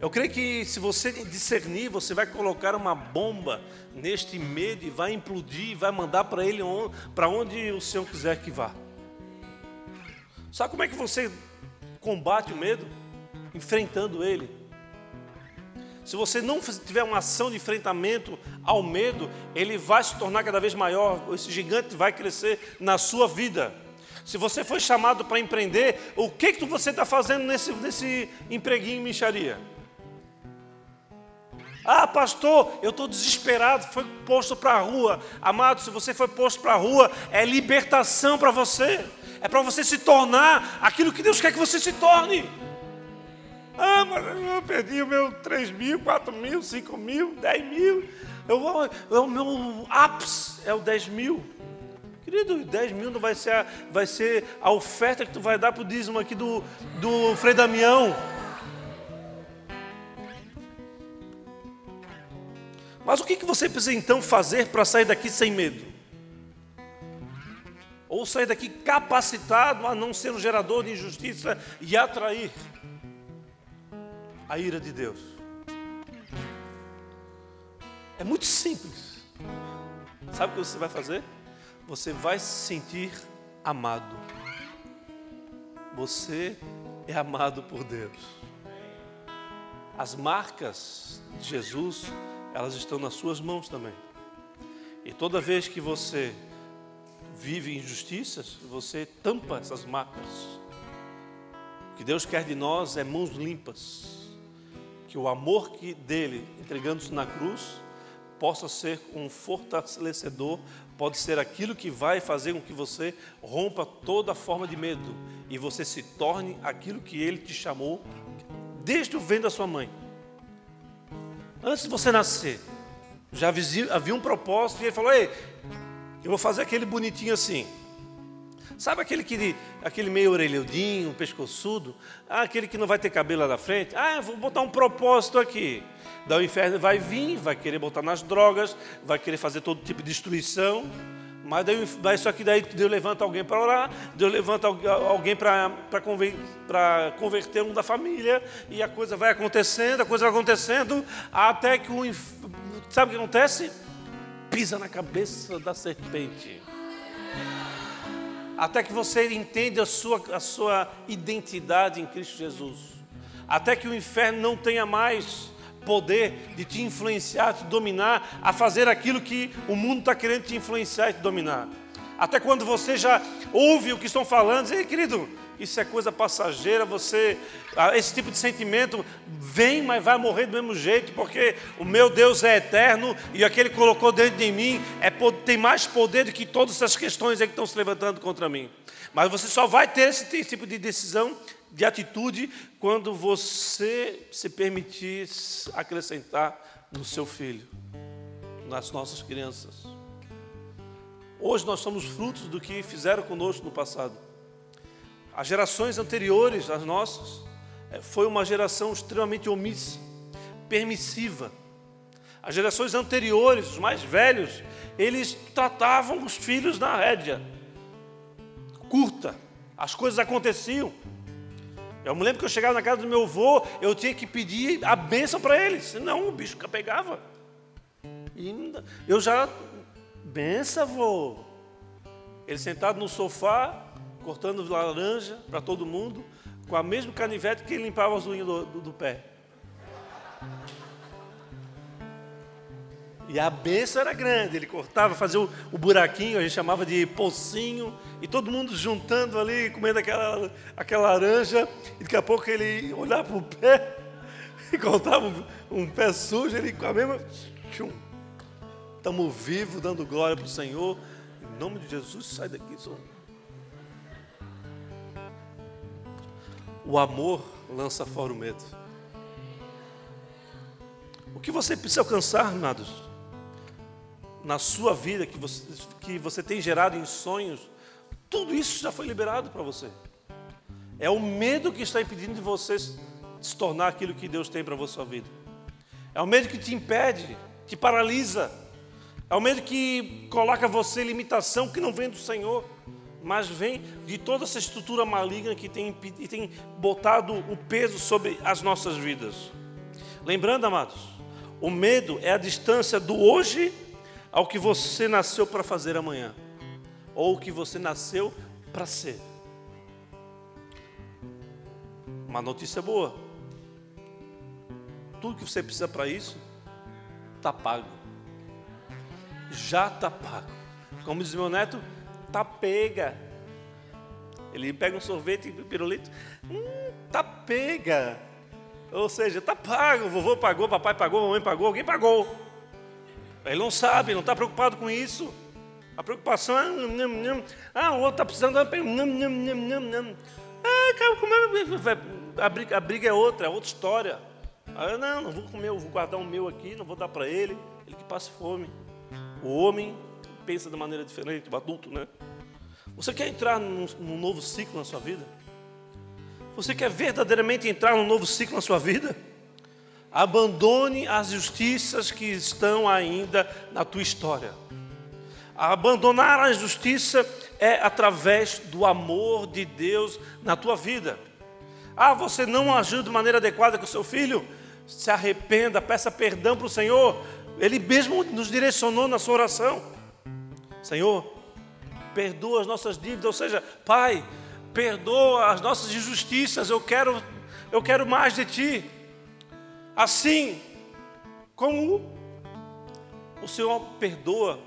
Eu creio que se você discernir, você vai colocar uma bomba neste medo e vai implodir, vai mandar para ele para onde o Senhor quiser que vá. Sabe como é que você combate o medo? Enfrentando ele. Se você não tiver uma ação de enfrentamento ao medo, ele vai se tornar cada vez maior, esse gigante vai crescer na sua vida. Se você foi chamado para empreender, o que, que você está fazendo nesse, nesse empreguinho em micharia? Ah, pastor, eu estou desesperado, foi posto para a rua. Amado, se você foi posto para a rua, é libertação para você. É para você se tornar aquilo que Deus quer que você se torne. Ah, mas eu perdi o meu 3 mil, 4 mil, 5 mil, 10 mil. Eu vou, o meu ápice é o 10 mil. Querido, 10 mil não vai ser, a, vai ser a oferta que tu vai dar para o dízimo aqui do, do Frei Damião. Mas o que você precisa então fazer para sair daqui sem medo? Ou sair daqui capacitado a não ser um gerador de injustiça e atrair a ira de Deus? É muito simples. Sabe o que você vai fazer? Você vai se sentir amado. Você é amado por Deus. As marcas de Jesus, elas estão nas suas mãos também. E toda vez que você vive injustiças, você tampa essas marcas. O que Deus quer de nós é mãos limpas. Que o amor que dele, entregando-se na cruz, possa ser um fortalecedor, pode ser aquilo que vai fazer com que você rompa toda forma de medo e você se torne aquilo que ele te chamou desde o ventre da sua mãe. Antes de você nascer, já havia um propósito e ele falou: Ei, eu vou fazer aquele bonitinho assim. Sabe aquele, que, aquele meio orelhudinho, pescoçudo? Ah, aquele que não vai ter cabelo lá na frente? Ah, vou botar um propósito aqui. Daí o inferno vai vir, vai querer botar nas drogas, vai querer fazer todo tipo de destruição. Mas daí, isso aqui daí Deus levanta alguém para orar, Deus levanta alguém para converter um da família, e a coisa vai acontecendo, a coisa vai acontecendo, até que o sabe o que acontece? Pisa na cabeça da serpente até que você entenda a sua, a sua identidade em Cristo Jesus, até que o inferno não tenha mais poder de te influenciar, te dominar, a fazer aquilo que o mundo está querendo te influenciar e te dominar. Até quando você já ouve o que estão falando, diz, querido, isso é coisa passageira, você, ah, esse tipo de sentimento vem, mas vai morrer do mesmo jeito, porque o meu Deus é eterno e aquele que colocou dentro de mim é, tem mais poder do que todas essas questões que estão se levantando contra mim. Mas você só vai ter esse tipo de decisão, de atitude, quando você se permitir acrescentar no seu filho, nas nossas crianças. Hoje nós somos frutos do que fizeram conosco no passado. As gerações anteriores às nossas é, foi uma geração extremamente omissa, permissiva. As gerações anteriores, os mais velhos, eles tratavam os filhos na rédea curta. As coisas aconteciam. Eu me lembro que eu chegava na casa do meu avô, eu tinha que pedir a bênção para ele, senão o bicho pegava. E eu já, benção, avô. Ele sentado no sofá, cortando laranja para todo mundo, com a mesma canivete que ele limpava as unhas do, do, do pé. E a benção era grande, ele cortava, fazia o, o, buraquinho, a gente chamava de pocinho, e todo mundo juntando ali, comendo aquela, aquela laranja, e daqui a pouco ele olhava para o pé e cortava um, um, pé sujo, ele com a mesma. Estamos vivos, dando glória para o Senhor. Em nome de Jesus, sai daqui, Senhor. O amor lança fora o medo. O que você precisa alcançar, amados, na sua vida, que você, que você tem gerado em sonhos, tudo isso já foi liberado para você. É o medo que está impedindo de você se tornar aquilo que Deus tem para a sua vida. É o medo que te impede, te paralisa. É o medo que coloca você em limitação que não vem do Senhor mas vem de toda essa estrutura maligna que tem, tem botado o peso sobre as nossas vidas. Lembrando, amados, o medo é a distância do hoje ao que você nasceu para fazer amanhã, ou o que você nasceu para ser. Uma notícia boa: tudo que você precisa para isso está pago, já está pago. Como diz meu neto, tá pega. Ele pega um sorvete e pirulito, hum, tá pega. Ou seja, tá pago, vovô pagou, papai pagou, mamãe pagou, alguém pagou. Ele não sabe, não está preocupado com isso. A preocupação é, ah, o outro está precisando, ah, como é, a briga, a briga é outra, é outra história. Ah, não, não vou comer, vou guardar o meu aqui, não vou dar para ele, ele que passe fome. O homem pensa de maneira diferente, o adulto, né? Você quer entrar num, num novo ciclo na sua vida? Você quer verdadeiramente entrar num novo ciclo na sua vida? Abandone as justiças que estão ainda na tua história. Abandonar a justiça é através do amor de Deus na tua vida. Ah, você não agiu de maneira adequada com o seu filho? Se arrependa, peça perdão para o Senhor. Ele mesmo nos direcionou na sua oração. Senhor, perdoa as nossas dívidas, ou seja, Pai, perdoa as nossas injustiças, eu quero, eu quero mais de Ti. Assim como o Senhor perdoa,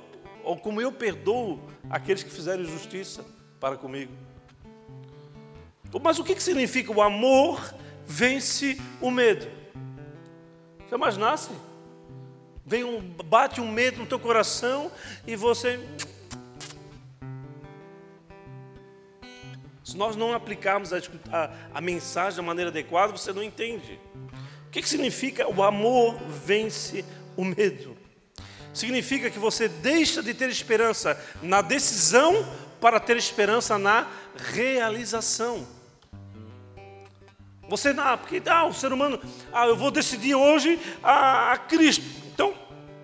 ou como eu perdoo aqueles que fizeram justiça para comigo. Mas o que significa o amor vence o medo? Você imaginasse? Vem um, bate um medo no teu coração e você. Se nós não aplicarmos a, a, a mensagem da maneira adequada, você não entende. O que, significa o amor vence o medo? Significa que você deixa de ter esperança na decisão para ter esperança na realização. Você não, porque ah, o ser humano, ah, eu vou decidir hoje a, a Cristo.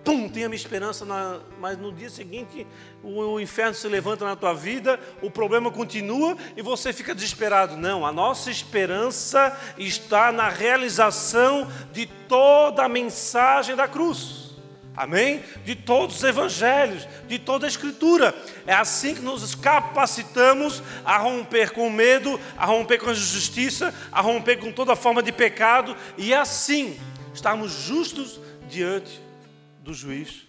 Pum, tem a minha esperança, na, mas no dia seguinte o, o inferno se levanta na tua vida, o problema continua e você fica desesperado. Não, a nossa esperança está na realização de toda a mensagem da cruz. Amém? De todos os evangelhos, de toda a escritura. É assim que nos capacitamos a romper com o medo, a romper com a injustiça, a romper com toda forma de pecado e assim estarmos justos diante do juiz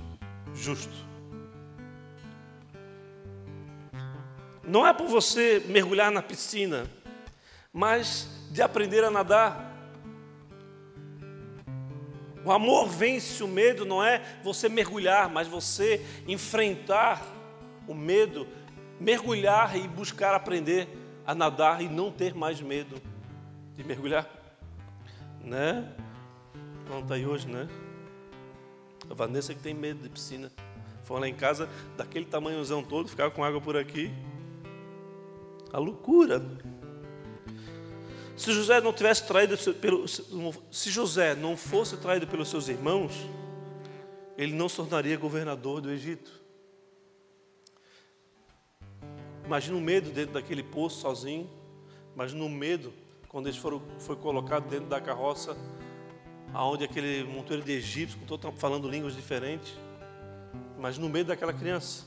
justo. Não é por você mergulhar na piscina, mas de aprender a nadar. O amor vence o medo, não é você mergulhar, mas você enfrentar o medo, mergulhar e buscar aprender a nadar e não ter mais medo de mergulhar. Né? Não está aí hoje, né? A Vanessa que tem medo de piscina. Foi lá em casa, daquele tamanhozão todo, ficava com água por aqui. A loucura. Se José não tivesse traído pelo, se José não fosse traído pelos seus irmãos, ele não se tornaria governador do Egito. Imagina o medo dentro daquele poço sozinho. Imagina o medo quando foram foi colocado dentro da carroça, aonde aquele monteiro de egípcios, todo falando línguas diferentes. Imagina o medo daquela criança.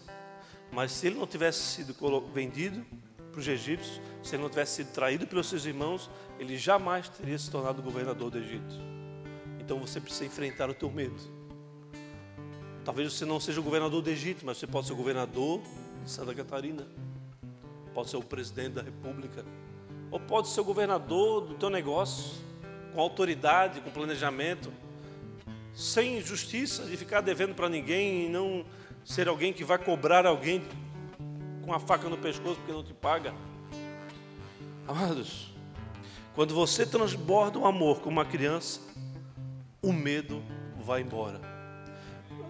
Mas se ele não tivesse sido vendido, para os egípcios, se ele não tivesse sido traído pelos seus irmãos, ele jamais teria se tornado governador do Egito. Então você precisa enfrentar o teu medo. Talvez você não seja o governador do Egito, mas você pode ser o governador de Santa Catarina. Pode ser o presidente da república. Ou pode ser o governador do teu negócio, com autoridade, com planejamento, sem justiça, de ficar devendo para ninguém e não ser alguém que vai cobrar alguém com a faca no pescoço porque não te paga. Amados, quando você transborda o amor como uma criança, o medo vai embora.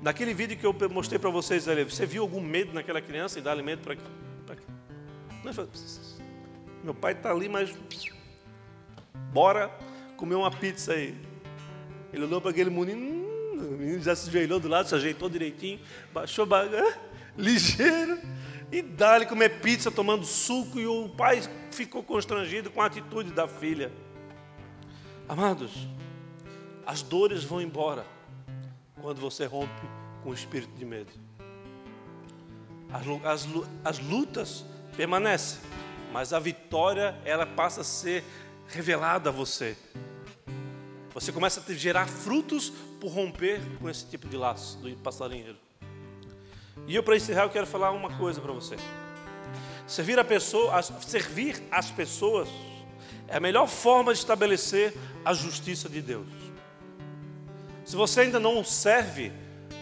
Naquele vídeo que eu mostrei para vocês, você viu algum medo naquela criança em dar alimento para. É meu pai está ali, mas. Bora comer uma pizza aí. Ele olhou para aquele menino, hum, o menino já se ajoelhou do lado, se ajeitou direitinho, baixou ligeiro e dá-lhe comer pizza tomando suco, e o pai ficou constrangido com a atitude da filha. Amados, as dores vão embora quando você rompe com o espírito de medo. As, as lutas permanecem, mas a vitória ela passa a ser revelada a você. Você começa a gerar frutos por romper com esse tipo de laço do passarinheiro. E eu, para encerrar, eu quero falar uma coisa para você. Servir, a pessoa, servir as pessoas é a melhor forma de estabelecer a justiça de Deus. Se você ainda não serve,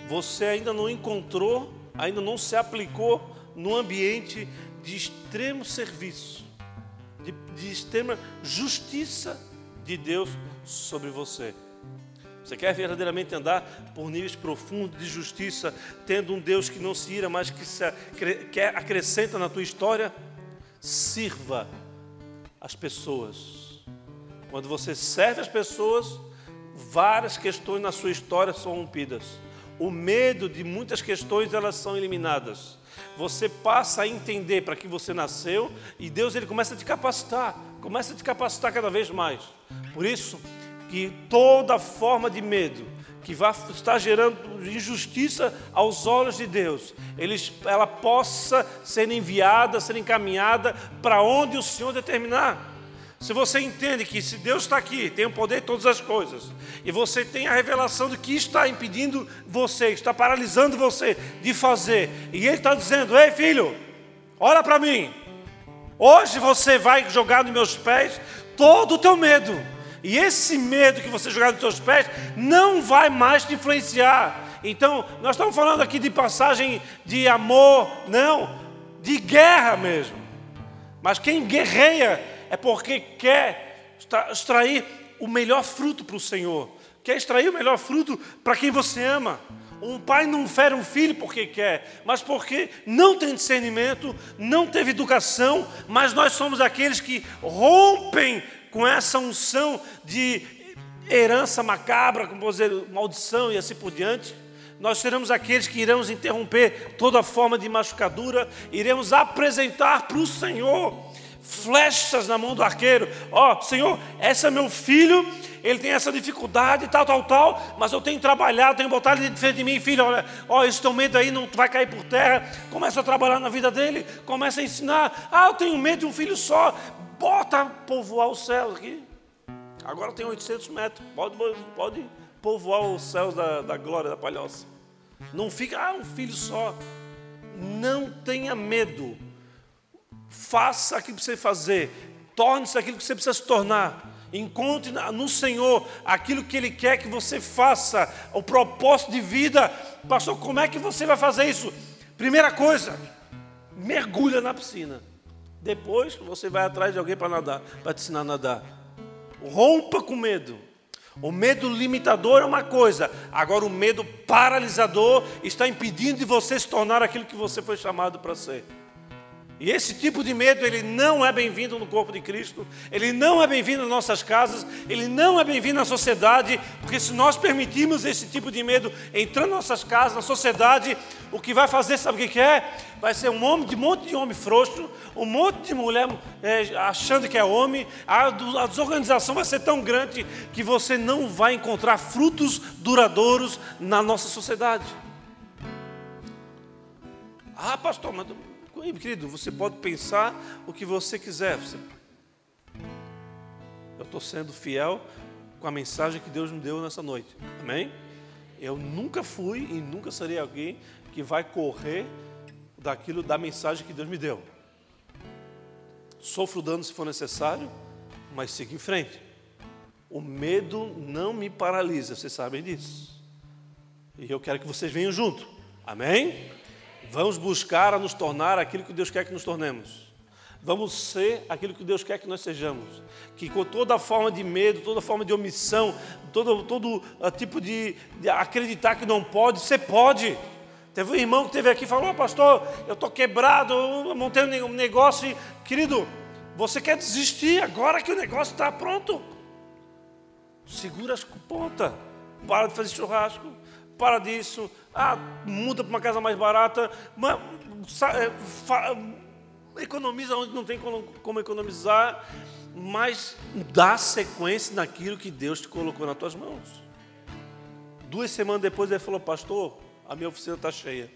você ainda não encontrou, ainda não se aplicou no ambiente de extremo serviço, de, de extrema justiça de Deus sobre você. Você quer verdadeiramente andar por níveis profundos de justiça, tendo um Deus que não se ira, mas que, se, que acrescenta na tua história? Sirva as pessoas. Quando você serve as pessoas, várias questões na sua história são rompidas. O medo de muitas questões elas são eliminadas. Você passa a entender para que você nasceu e Deus ele começa a te capacitar, começa a te capacitar cada vez mais. Por isso, que toda forma de medo que vai estar gerando injustiça aos olhos de Deus, eles, ela possa ser enviada, ser encaminhada para onde o Senhor determinar. Se você entende que se Deus está aqui, tem o poder de todas as coisas, e você tem a revelação do que está impedindo você, está paralisando você de fazer, e Ele está dizendo: Ei filho, olha para mim, hoje você vai jogar nos meus pés todo o teu medo, e esse medo que você jogar nos teus pés não vai mais te influenciar. Então, nós estamos falando aqui de passagem de amor, não, de guerra mesmo. Mas quem guerreia é porque quer extrair o melhor fruto para o Senhor, quer extrair o melhor fruto para quem você ama. Um pai não fere um filho porque quer, mas porque não tem discernimento, não teve educação, mas nós somos aqueles que rompem com essa unção de herança macabra, como dizer, maldição e assim por diante. Nós seremos aqueles que iremos interromper toda forma de machucadura, iremos apresentar para o Senhor flechas na mão do arqueiro. Ó, oh, Senhor, esse é meu filho, ele tem essa dificuldade, tal, tal, tal, mas eu tenho trabalhado, tenho botado ele de frente de mim, filho, olha, ó, esse teu medo aí não vai cair por terra. Começa a trabalhar na vida dele, começa a ensinar. Ah, eu tenho medo de um filho só, bota povoar os céus aqui. Agora tem 800 metros, pode, pode povoar os céus da, da glória da palhoça. Não fica, ah, um filho só. Não tenha medo Faça aquilo que você fazer. Torne-se aquilo que você precisa se tornar. Encontre no Senhor aquilo que Ele quer que você faça, o propósito de vida. Pastor, como é que você vai fazer isso? Primeira coisa, mergulha na piscina. Depois você vai atrás de alguém para nadar, para te ensinar a nadar. Rompa com medo. O medo limitador é uma coisa, agora o medo paralisador está impedindo de você se tornar aquilo que você foi chamado para ser. E esse tipo de medo, ele não é bem-vindo no corpo de Cristo, ele não é bem-vindo nas nossas casas, ele não é bem-vindo na sociedade, porque se nós permitirmos esse tipo de medo entrando nas nossas casas, na sociedade, o que vai fazer, sabe o que é? Vai ser um, homem, um monte de homem frouxo, um monte de mulher é, achando que é homem, a, a desorganização vai ser tão grande que você não vai encontrar frutos duradouros na nossa sociedade. Ah, pastor, mas Querido, você pode pensar o que você quiser. Eu estou sendo fiel com a mensagem que Deus me deu nessa noite. Amém? Eu nunca fui e nunca serei alguém que vai correr daquilo da mensagem que Deus me deu. Sofro dano se for necessário, mas sigo em frente. O medo não me paralisa, vocês sabem disso. E eu quero que vocês venham junto. Amém? Vamos buscar a nos tornar aquilo que Deus quer que nos tornemos. Vamos ser aquilo que Deus quer que nós sejamos. Que com toda forma de medo, toda forma de omissão, todo, todo uh, tipo de, de, acreditar que não pode, você pode. Teve um irmão que esteve aqui e falou, oh, pastor, eu estou quebrado, eu montei um negócio. Querido, você quer desistir agora que o negócio está pronto? Segura as pontas. Para de fazer churrasco para disso, ah, muda para uma casa mais barata, é, economiza onde não tem como, como economizar, mas dá sequência naquilo que Deus te colocou nas tuas mãos. Duas semanas depois ele falou, pastor, a minha oficina está cheia.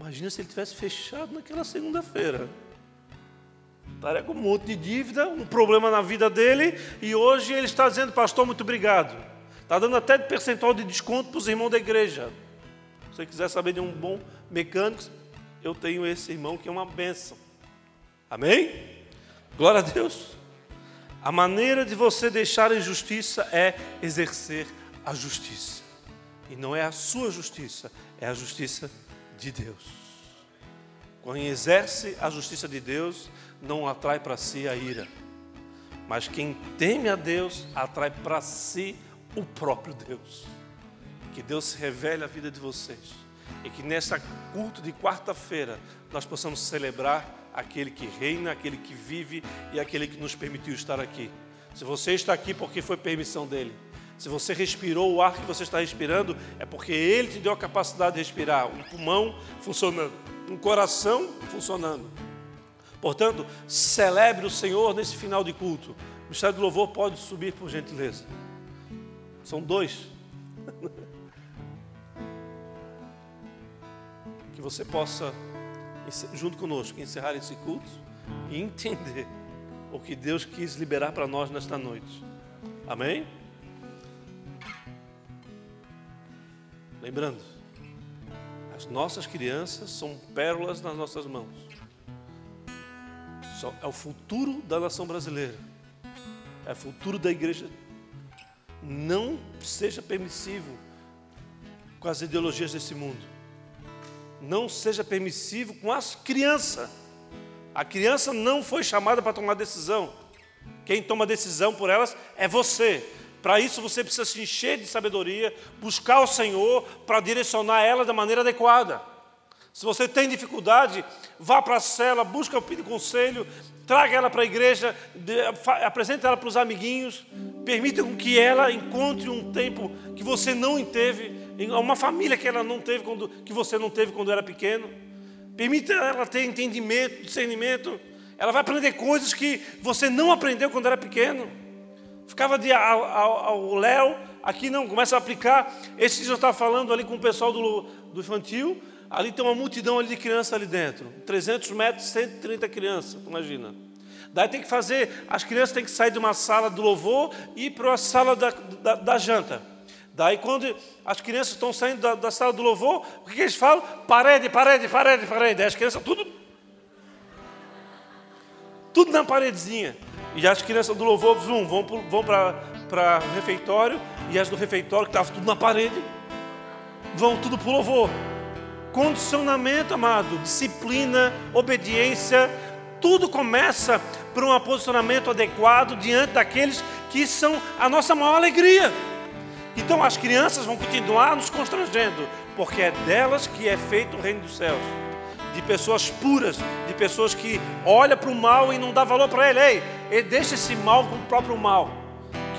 Imagina se ele tivesse fechado naquela segunda-feira. Estaria com um monte de dívida, um problema na vida dele, e hoje ele está dizendo, pastor, muito obrigado. Está dando até percentual de desconto para os irmãos da igreja. Se você quiser saber de um bom mecânico, eu tenho esse irmão que é uma benção. Amém? Glória a Deus. A maneira de você deixar a injustiça é exercer a justiça. E não é a sua justiça, é a justiça de Deus. Quando exerce a justiça de Deus, não atrai para si a ira. Mas quem teme a Deus atrai para si a o próprio Deus. Que Deus se revele a vida de vocês. E que nessa culto de quarta-feira nós possamos celebrar aquele que reina, aquele que vive e aquele que nos permitiu estar aqui. Se você está aqui porque foi permissão dele. Se você respirou o ar que você está respirando, é porque ele te deu a capacidade de respirar. Um pulmão funcionando, um coração funcionando. Portanto, celebre o Senhor nesse final de culto. O Ministério do Louvor pode subir por gentileza. São dois. que você possa, junto conosco, encerrar esse culto e entender o que Deus quis liberar para nós nesta noite. Amém? Lembrando, as nossas crianças são pérolas nas nossas mãos. É o futuro da nação brasileira. É o futuro da igreja. Não seja permissivo com as ideologias desse mundo. Não seja permissivo com as crianças. A criança não foi chamada para tomar decisão. Quem toma decisão por elas é você. Para isso você precisa se encher de sabedoria, buscar o Senhor para direcionar ela da maneira adequada. Se você tem dificuldade, vá para a cela, busca o conselho, traga ela para a igreja, apresente ela para os amiguinhos, permita que ela encontre um tempo que você não teve, uma família que ela não teve quando, que você não teve quando era pequeno. Permita ela ter entendimento, discernimento. Ela vai aprender coisas que você não aprendeu quando era pequeno. Ficava de ao Léo, aqui não, começa a aplicar. Esse eu estava falando ali com o pessoal do, do infantil, ali tem uma multidão ali de crianças ali dentro. 300 metros, 130 crianças, imagina. Daí tem que fazer, as crianças têm que sair de uma sala do louvor e ir para a sala da, da, da, janta. Daí quando as crianças estão saindo da, da sala do louvor, o que, que, eles falam? Parede, parede, parede, parede. Daí as crianças tudo... Tudo na paredezinha. E as crianças do louvor vão, vão para o refeitório, e as do refeitório, que estavam tudo na parede, vão tudo para o louvor. Condicionamento, amado, disciplina, obediência, tudo começa por um posicionamento adequado diante daqueles que são a nossa maior alegria. Então as crianças vão continuar nos constrangendo, porque é delas que é feito o reino dos céus de pessoas puras, de pessoas que olham para o mal e não dá valor para ele. Ei, ele deixa esse mal com o próprio mal.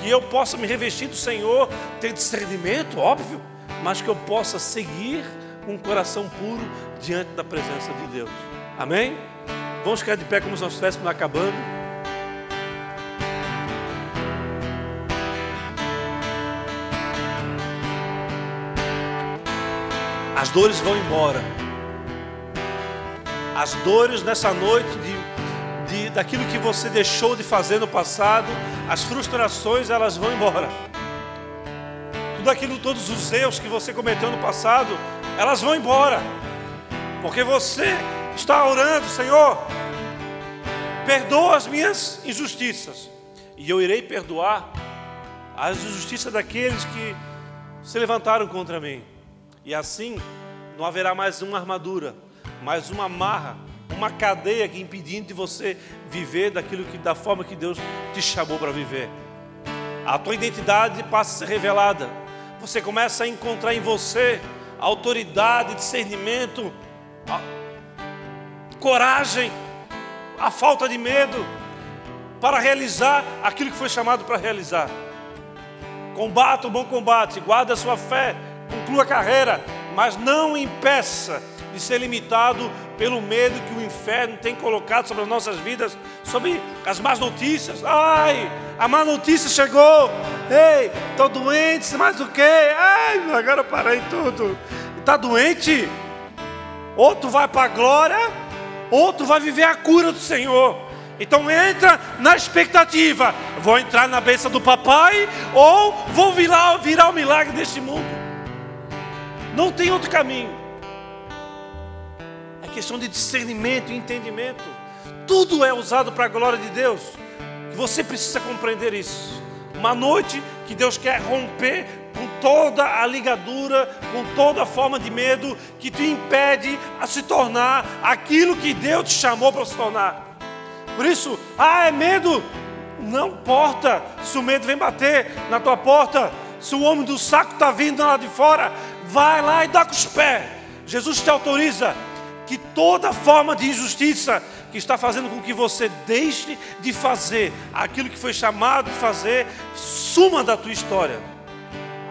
Que eu possa me revestir do Senhor, ter discernimento, óbvio, mas que eu possa seguir com um coração puro diante da presença de Deus. Amém? Vamos ficar de pé como se nós estivéssemos acabando. As dores vão embora as dores nessa noite de, de, daquilo que você deixou de fazer no passado, as frustrações elas vão embora. Tudo aquilo, todos os erros que você cometeu no passado, elas vão embora. Porque você está orando, Senhor, perdoa as minhas injustiças, e eu irei perdoar as injustiças daqueles que se levantaram contra mim. E assim não haverá mais uma armadura mas uma marra, uma cadeia que impedindo de você viver daquilo que da forma que Deus te chamou para viver. A tua identidade passa a ser revelada. Você começa a encontrar em você autoridade, discernimento, coragem, a falta de medo para realizar aquilo que foi chamado para realizar. Combata o bom combate, guarda a sua fé, conclua a carreira, mas não impeça de ser limitado pelo medo que o inferno tem colocado sobre as nossas vidas, sobre as más notícias. Ai, a má notícia chegou. Ei, estou doente, mais o quê? Ai, agora parei tudo. Está doente? Outro vai para a glória, outro vai viver a cura do Senhor. Então entra na expectativa: vou entrar na bênção do papai ou vou virar, virar o milagre deste mundo. Não tem outro caminho questão de discernimento e entendimento. Tudo é usado para a glória de Deus. Você precisa compreender isso. Uma noite que Deus quer romper com toda a ligadura, com toda a forma de medo que te impede a se tornar aquilo que Deus te chamou para se tornar. Por isso, ah, é medo. Não importa se o medo vem bater na tua porta, se o homem do saco está vindo lá de fora, vai lá e dá com os pés. Jesus te autoriza que toda forma de injustiça que está fazendo com que você deixe de fazer aquilo que foi chamado de fazer, suma da tua história.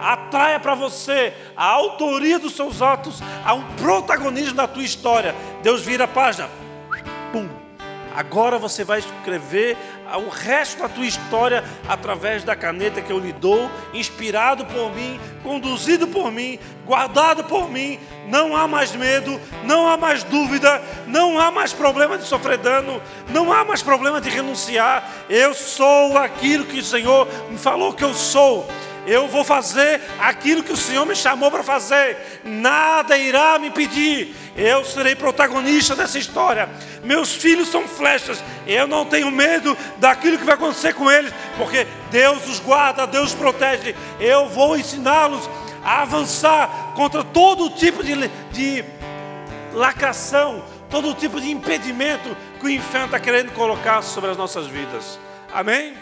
Atraia para você a autoria dos seus atos, a um protagonismo da tua história. Deus vira a página, pum, Agora você vai escrever o resto da tua história através da caneta que eu lhe dou, inspirado por mim, conduzido por mim, guardado por mim. Não há mais medo, não há mais dúvida, não há mais problema de sofrer dano, não há mais problema de renunciar. Eu sou aquilo que o Senhor me falou que eu sou. Eu vou fazer aquilo que o Senhor me chamou para fazer. Nada irá me impedir. Eu serei protagonista dessa história. Meus filhos são flechas. Eu não tenho medo daquilo que vai acontecer com eles, porque Deus os guarda, Deus os protege. Eu vou ensiná-los a avançar contra todo tipo de, de lacração, todo tipo de impedimento que o inferno está querendo colocar sobre as nossas vidas. Amém?